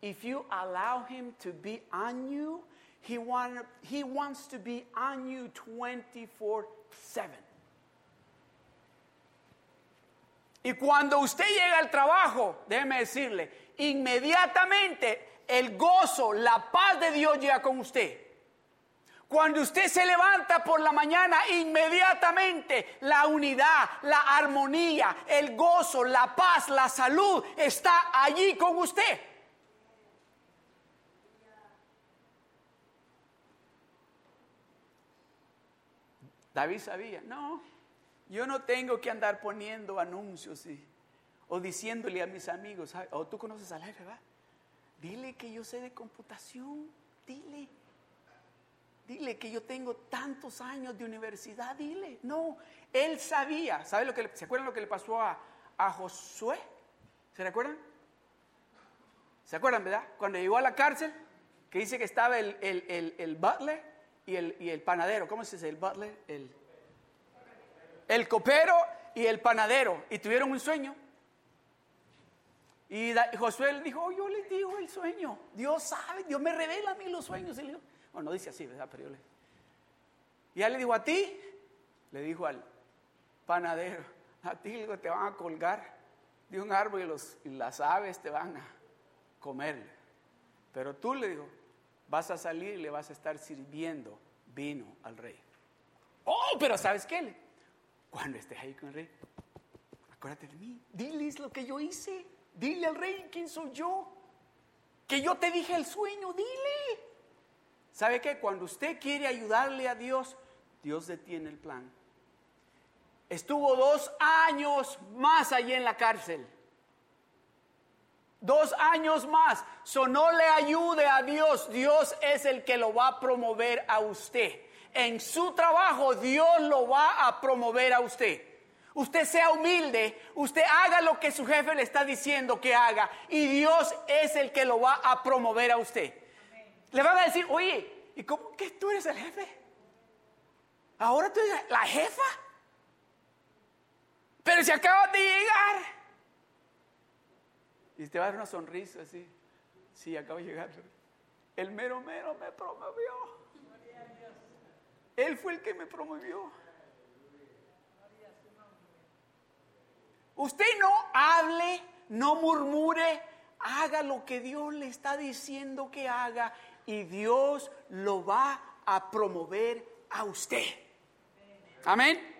If you allow Him to be on you, He, want, he wants to be on you 24 7. Y cuando usted llega al trabajo, déjeme decirle, inmediatamente el gozo, la paz de Dios llega con usted. Cuando usted se levanta por la mañana, inmediatamente la unidad, la armonía, el gozo, la paz, la salud está allí con usted. David sabía, no, yo no tengo que andar poniendo anuncios o diciéndole a mis amigos, o tú conoces al jefe, ¿va? Dile que yo sé de computación, dile. Dile que yo tengo tantos años de universidad, dile. No, él sabía. ¿Sabe lo que ¿Se acuerdan lo que le pasó a, Josué? ¿Se recuerdan? ¿Se acuerdan, verdad? Cuando llegó a la cárcel, que dice que estaba el, el, butler y el, y el, panadero. ¿Cómo se dice? El butler, el, el copero y el panadero. Y tuvieron un sueño. Y Josué le dijo, oh, yo les digo el sueño. Dios sabe, Dios me revela a mí los sueños. Y le dijo, bueno, no dice así, ¿verdad? Pero yo le... Y ya le dijo a ti, le dijo al panadero, a ti te van a colgar de un árbol y las aves te van a comer. Pero tú le dijo, vas a salir y le vas a estar sirviendo vino al rey. Oh, pero ¿sabes qué? Cuando estés ahí con el rey, acuérdate de mí, diles lo que yo hice, dile al rey quién soy yo, que yo te dije el sueño, dile. ¿Sabe qué? Cuando usted quiere ayudarle a Dios, Dios detiene el plan. Estuvo dos años más allí en la cárcel. Dos años más. So no le ayude a Dios. Dios es el que lo va a promover a usted. En su trabajo Dios lo va a promover a usted. Usted sea humilde, usted haga lo que su jefe le está diciendo que haga y Dios es el que lo va a promover a usted. Le van a decir, oye, ¿y cómo que tú eres el jefe? Ahora tú eres la jefa. Pero si acabas de llegar. Y te va a dar una sonrisa así. Sí, acabo de llegar. El mero mero me promovió. Él fue el que me promovió. Usted no hable, no murmure, haga lo que Dios le está diciendo que haga y Dios lo va a promover a usted. Amén.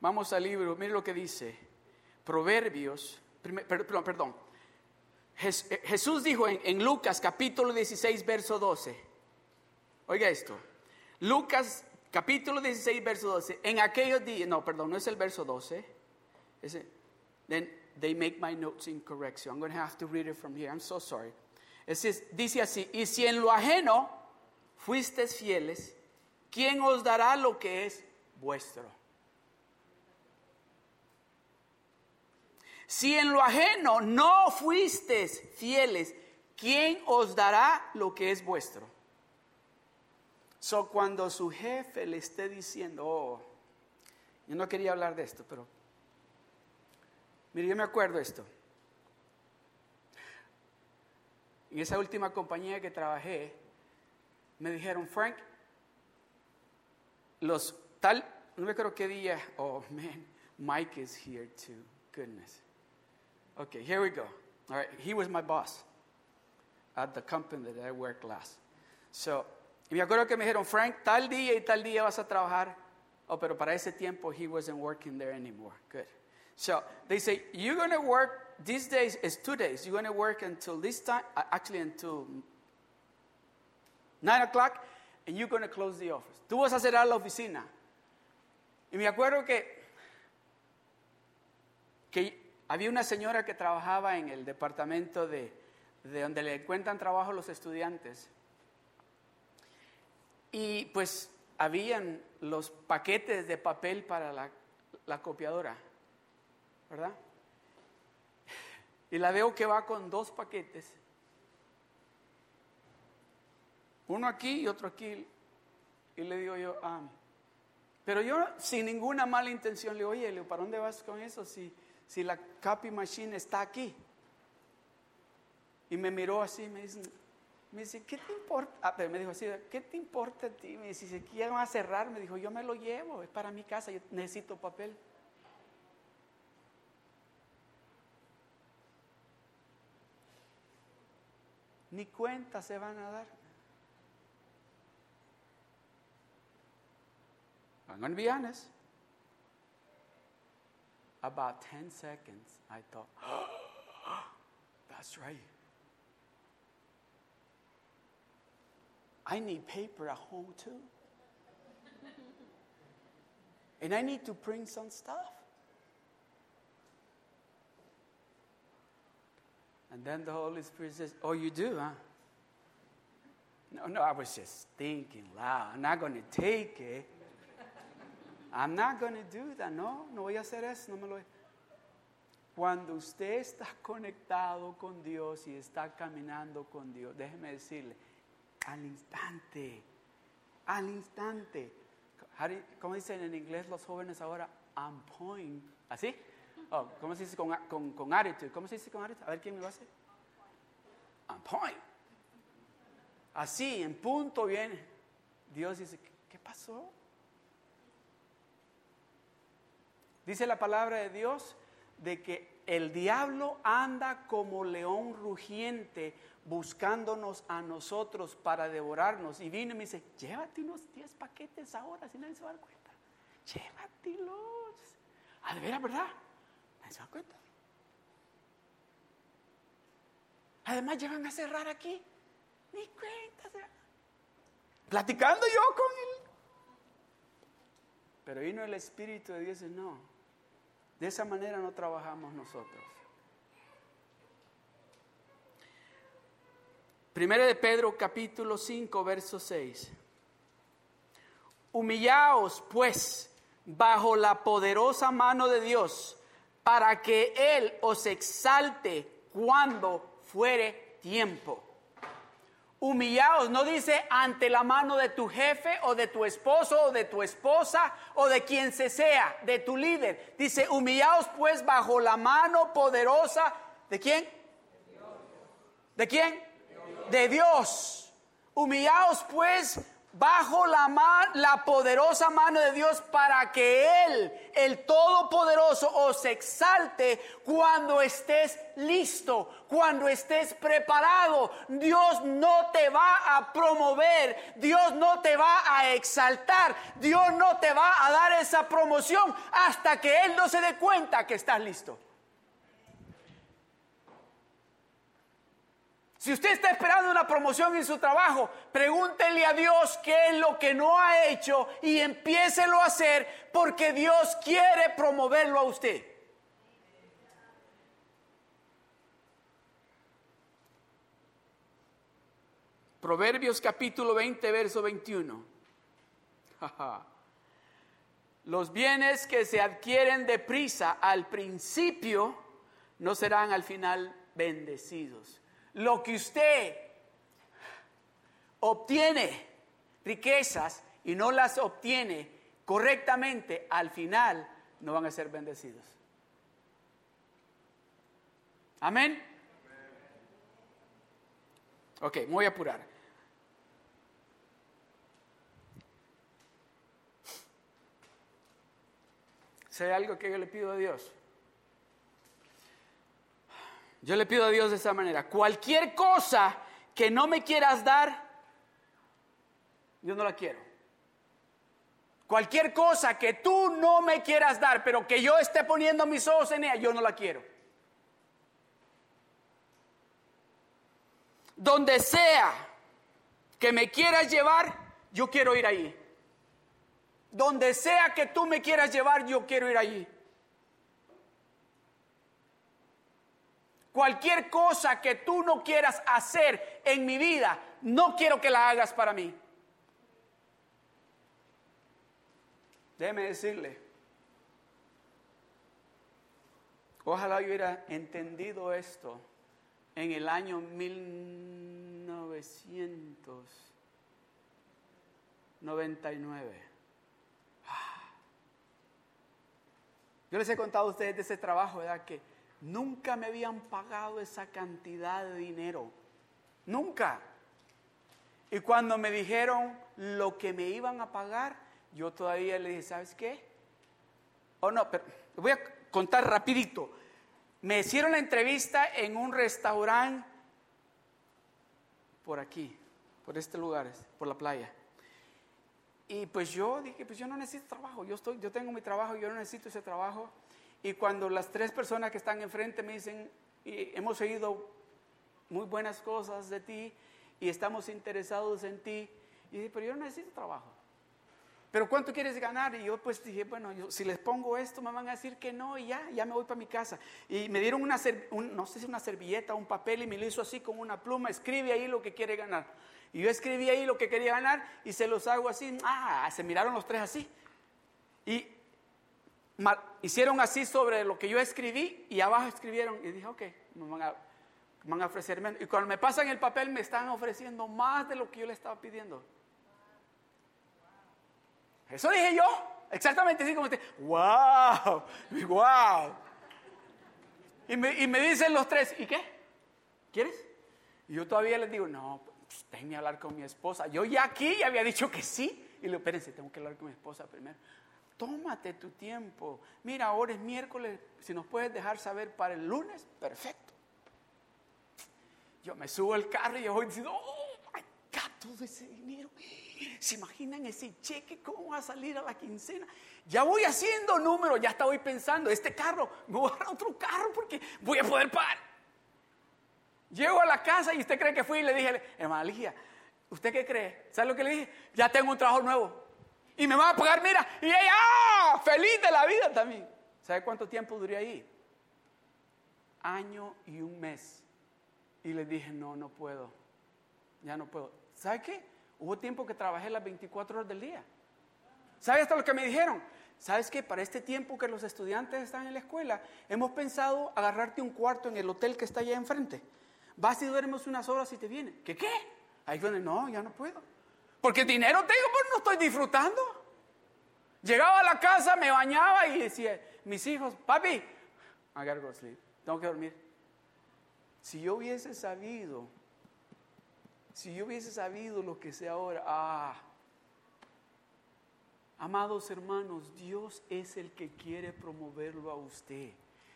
Vamos al libro, mire lo que dice. Proverbios, perdón. Eh, Jesús dijo en, en Lucas capítulo 16, verso 12. Oiga esto. Lucas capítulo 16, verso 12. En aquellos días, no, perdón, no es el verso 12. Ese, then they make my notes incorrect, so I'm going to have to read it from here. I'm so sorry. Es, dice así, y si en lo ajeno fuisteis fieles, ¿quién os dará lo que es vuestro? Si en lo ajeno no fuisteis fieles, ¿quién os dará lo que es vuestro? So, cuando su jefe le esté diciendo, oh, yo no quería hablar de esto, pero mire, yo me acuerdo esto. en esa última compañía que trabajé, me dijeron, Frank, los tal, no me acuerdo qué día, oh man, Mike is here too, goodness. Okay, here we go. All right, he was my boss at the company that I worked last. So, y me acuerdo que me dijeron, Frank, tal día y tal día vas a trabajar. Oh, pero para ese tiempo he wasn't working there anymore. Good. So they say, you're going to work, these days is two days. You're going to work until this time, actually until 9 o'clock, and you're going to close the office. Tú vas a cerrar la oficina. Y me acuerdo que, que había una señora que trabajaba en el departamento de, de donde le encuentran trabajo los estudiantes. Y pues habían los paquetes de papel para la, la copiadora. ¿verdad? Y la veo que va con dos paquetes. Uno aquí y otro aquí. Y le digo yo, ah, pero yo sin ninguna mala intención le digo, oye, ¿para dónde vas con eso si, si la copy machine está aquí? Y me miró así, me dice, me dice, ¿qué te importa? Ah, pero me dijo así, ¿qué te importa a ti? Me dice, si quieren a cerrar, me dijo, yo me lo llevo, es para mi casa, yo necesito papel. ni cuenta se van a dar. I'm going to be honest. About 10 seconds, I thought, oh, that's right. I need paper at home too. and I need to print some stuff. And then the Holy Spirit says, Oh, you do, huh? No, no, I was just thinking loud. I'm not going to take it. I'm not going to do that. No, no voy a hacer eso. No me lo voy. Cuando usted está conectado con Dios y está caminando con Dios, déjeme decirle, al instante, al instante, ¿cómo dicen en inglés los jóvenes ahora? On point. ¿Así? Oh, ¿Cómo se dice con, con, con attitude? ¿Cómo se dice con attitude? A ver quién me lo hace. On point. Así, en punto viene. Dios dice, ¿qué pasó? Dice la palabra de Dios de que el diablo anda como león rugiente buscándonos a nosotros para devorarnos. Y vino y me dice, llévate unos 10 paquetes ahora, si nadie se va a dar cuenta. Llévatelos. A de veras, ¿verdad? ¿Se da cuenta? Además, llegan a cerrar aquí. Ni cuenta. Platicando yo con él. Pero vino el Espíritu de Dios y no. De esa manera no trabajamos nosotros. Primera de Pedro capítulo 5, verso 6. Humillaos pues bajo la poderosa mano de Dios para que Él os exalte cuando fuere tiempo. Humillaos, no dice ante la mano de tu jefe o de tu esposo o de tu esposa o de quien se sea, de tu líder. Dice, humillaos pues bajo la mano poderosa de quién? ¿De quién? De Dios. Humillaos pues bajo la, la poderosa mano de Dios para que Él, el Todopoderoso, os exalte cuando estés listo, cuando estés preparado. Dios no te va a promover, Dios no te va a exaltar, Dios no te va a dar esa promoción hasta que Él no se dé cuenta que estás listo. Si usted está esperando una promoción en su trabajo, pregúntele a Dios qué es lo que no ha hecho y empiécelo a hacer porque Dios quiere promoverlo a usted. Proverbios capítulo 20, verso 21. Los bienes que se adquieren deprisa al principio no serán al final bendecidos lo que usted obtiene riquezas y no las obtiene correctamente, al final no van a ser bendecidos. Amén. Ok, me voy a apurar. ¿Sé algo que yo le pido a Dios? Yo le pido a Dios de esa manera. Cualquier cosa que no me quieras dar, yo no la quiero. Cualquier cosa que tú no me quieras dar, pero que yo esté poniendo mis ojos en ella, yo no la quiero. Donde sea que me quieras llevar, yo quiero ir ahí. Donde sea que tú me quieras llevar, yo quiero ir allí. Cualquier cosa que tú no quieras hacer en mi vida, no quiero que la hagas para mí. Déjeme decirle, ojalá yo hubiera entendido esto en el año 1999. Yo les he contado a ustedes de ese trabajo, ¿verdad? Que nunca me habían pagado esa cantidad de dinero. Nunca. Y cuando me dijeron lo que me iban a pagar, yo todavía le dije, ¿sabes qué? Oh, no, pero voy a contar rapidito. Me hicieron la entrevista en un restaurante por aquí, por este lugar, por la playa. Y pues yo dije, pues yo no necesito trabajo, yo, estoy, yo tengo mi trabajo, yo no necesito ese trabajo. Y cuando las tres personas que están enfrente me dicen, hemos oído muy buenas cosas de ti y estamos interesados en ti, y dije, pero yo no necesito trabajo. ¿Pero cuánto quieres ganar? Y yo pues dije, bueno, yo, si les pongo esto me van a decir que no y ya, ya me voy para mi casa. Y me dieron una, no sé si una servilleta, un papel y me lo hizo así con una pluma, escribe ahí lo que quiere ganar. Y yo escribí ahí lo que quería ganar y se los hago así. Ah, se miraron los tres así. Y hicieron así sobre lo que yo escribí y abajo escribieron y dije, ok, me van a, ofrecer menos. Y cuando me pasan el papel me están ofreciendo más de lo que yo le estaba pidiendo. Eso dije yo, exactamente así como este, wow, wow. Y me, y me dicen los tres, ¿y qué? ¿Quieres? Y yo todavía les digo, no, pues, déjenme hablar con mi esposa. Yo ya aquí ya había dicho que sí. Y le digo, espérense, tengo que hablar con mi esposa primero. Tómate tu tiempo. Mira, ahora es miércoles. Si nos puedes dejar saber para el lunes, perfecto. Yo me subo al carro y yo voy diciendo, oh, my God, todo ese dinero. ¿Se imaginan ese cheque? ¿Cómo va a salir a la quincena? Ya voy haciendo números, ya estaba pensando, este carro, me voy a dar otro carro porque voy a poder pagar. Llego a la casa y usted cree que fui y le dije, hermana Ligia, ¿usted qué cree? ¿Sabe lo que le dije? Ya tengo un trabajo nuevo. Y me va a pagar, mira, y ella, ¡ah! Feliz de la vida también. ¿Sabe cuánto tiempo duré ahí? Año y un mes. Y le dije, no, no puedo. Ya no puedo. ¿Sabe qué? Hubo tiempo que trabajé las 24 horas del día. ¿Sabe hasta lo que me dijeron? ¿Sabes qué? Para este tiempo que los estudiantes están en la escuela, hemos pensado agarrarte un cuarto en el hotel que está allá enfrente. Vas y duermes unas horas y te viene. ¿Qué qué? Ahí viene, no, ya no puedo. Porque dinero tengo, pero no estoy disfrutando. Llegaba a la casa, me bañaba y decía, mis hijos, papi, I gotta go sleep. Tengo que dormir. Si yo hubiese sabido si yo hubiese sabido lo que sé ahora, ah, amados hermanos, Dios es el que quiere promoverlo a usted.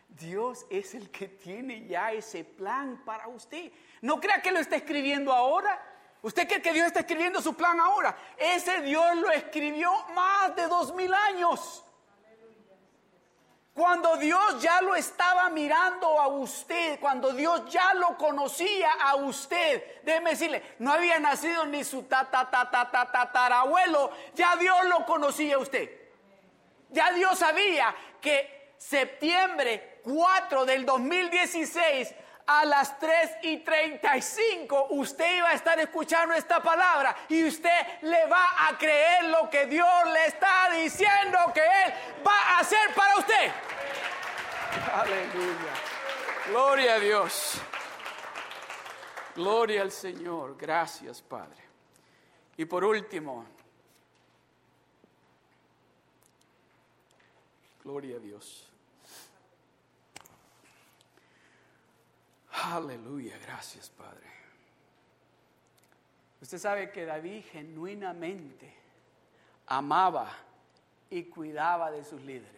Dios es el que tiene ya ese plan para usted. No crea que lo está escribiendo ahora. ¿Usted cree que Dios está escribiendo su plan ahora? Ese Dios lo escribió más de dos mil años. Cuando Dios ya lo estaba mirando a usted, cuando Dios ya lo conocía a usted, déjeme decirle, no había nacido ni su tatarabuelo, ya Dios lo conocía a usted. Ya Dios sabía que septiembre 4 del 2016 a las 3 y 35 usted iba a estar escuchando esta palabra y usted le va a creer lo que Dios le está diciendo que Él va a hacer para usted. Aleluya. Gloria a Dios. Gloria al Señor. Gracias, Padre. Y por último, gloria a Dios. Aleluya, gracias, Padre. Usted sabe que David genuinamente amaba y cuidaba de sus líderes.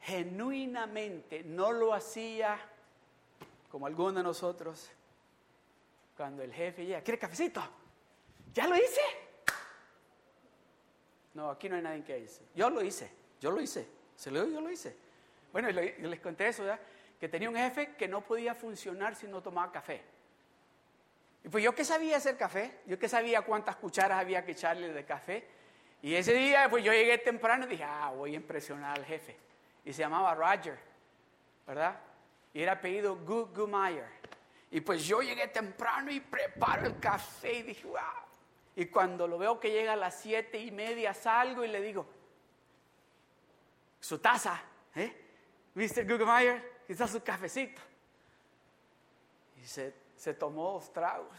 Genuinamente no lo hacía como algunos de nosotros cuando el jefe llega, ¿quiere cafecito? ¿Ya lo hice? No, aquí no hay nadie que hice. Yo lo hice, yo lo hice. Se lo yo lo hice. Bueno, les conté eso, ¿ya? Que tenía un jefe que no podía funcionar si no tomaba café. Y pues yo que sabía hacer café, yo que sabía cuántas cucharas había que echarle de café. Y ese día, pues yo llegué temprano y dije, ah, voy a impresionar al jefe. Y se llamaba Roger, ¿verdad? Y era apellido Gumeyer. Y pues yo llegué temprano y preparo el café y dije, wow. Y cuando lo veo que llega a las siete y media, salgo y le digo, su taza, ¿eh? Mr. Gugemeyer, está su cafecito. Y se se tomó dos tragos.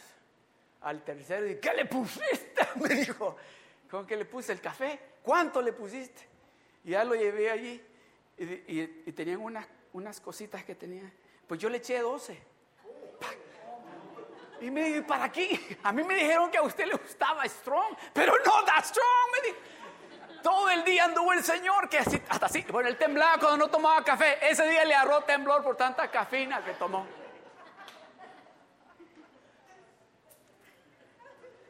Al tercero, y ¿qué le pusiste? Me dijo, ¿cómo que le puse el café? ¿Cuánto le pusiste? Y ya lo llevé allí y, tenían unas, unas cositas que tenía. Pues yo le eché 12. Y me dijo, ¿para qué? A mí me dijeron que a usted le gustaba Strong, pero no da Strong. Me dijo. Todo el día anduvo el Señor, que así, hasta así, bueno, él temblaba cuando no tomaba café. Ese día le agarró temblor por tanta cafina que tomó.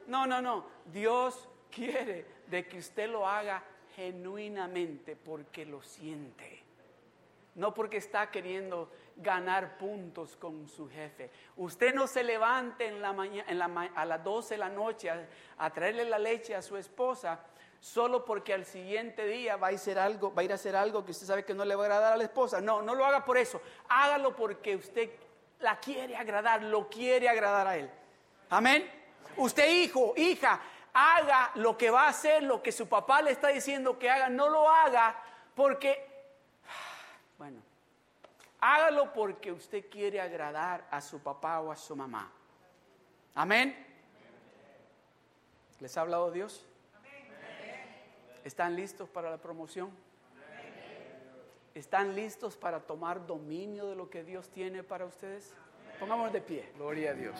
No, no, no. Dios quiere de que usted lo haga genuinamente porque lo siente. No porque está queriendo ganar puntos con su jefe. Usted no se levante en la mañana, a las 12 de la noche a, traerle la leche a su esposa solo porque al siguiente día va a, hacer algo, va a ir a hacer algo que usted sabe que no le va a agradar a la esposa. No, no lo haga por eso. Hágalo porque usted la quiere agradar, lo quiere agradar a él. Amén. Usted, hijo, hija, haga lo que va a hacer, lo que su papá le está diciendo que haga. No lo haga porque, bueno, hágalo porque usted quiere agradar a su papá o a su mamá. Amén. ¿Les ha hablado Dios? ¿Están listos para la promoción? ¿Están listos para tomar dominio de lo que Dios tiene para ustedes? Pongamos de pie. Gloria a Dios.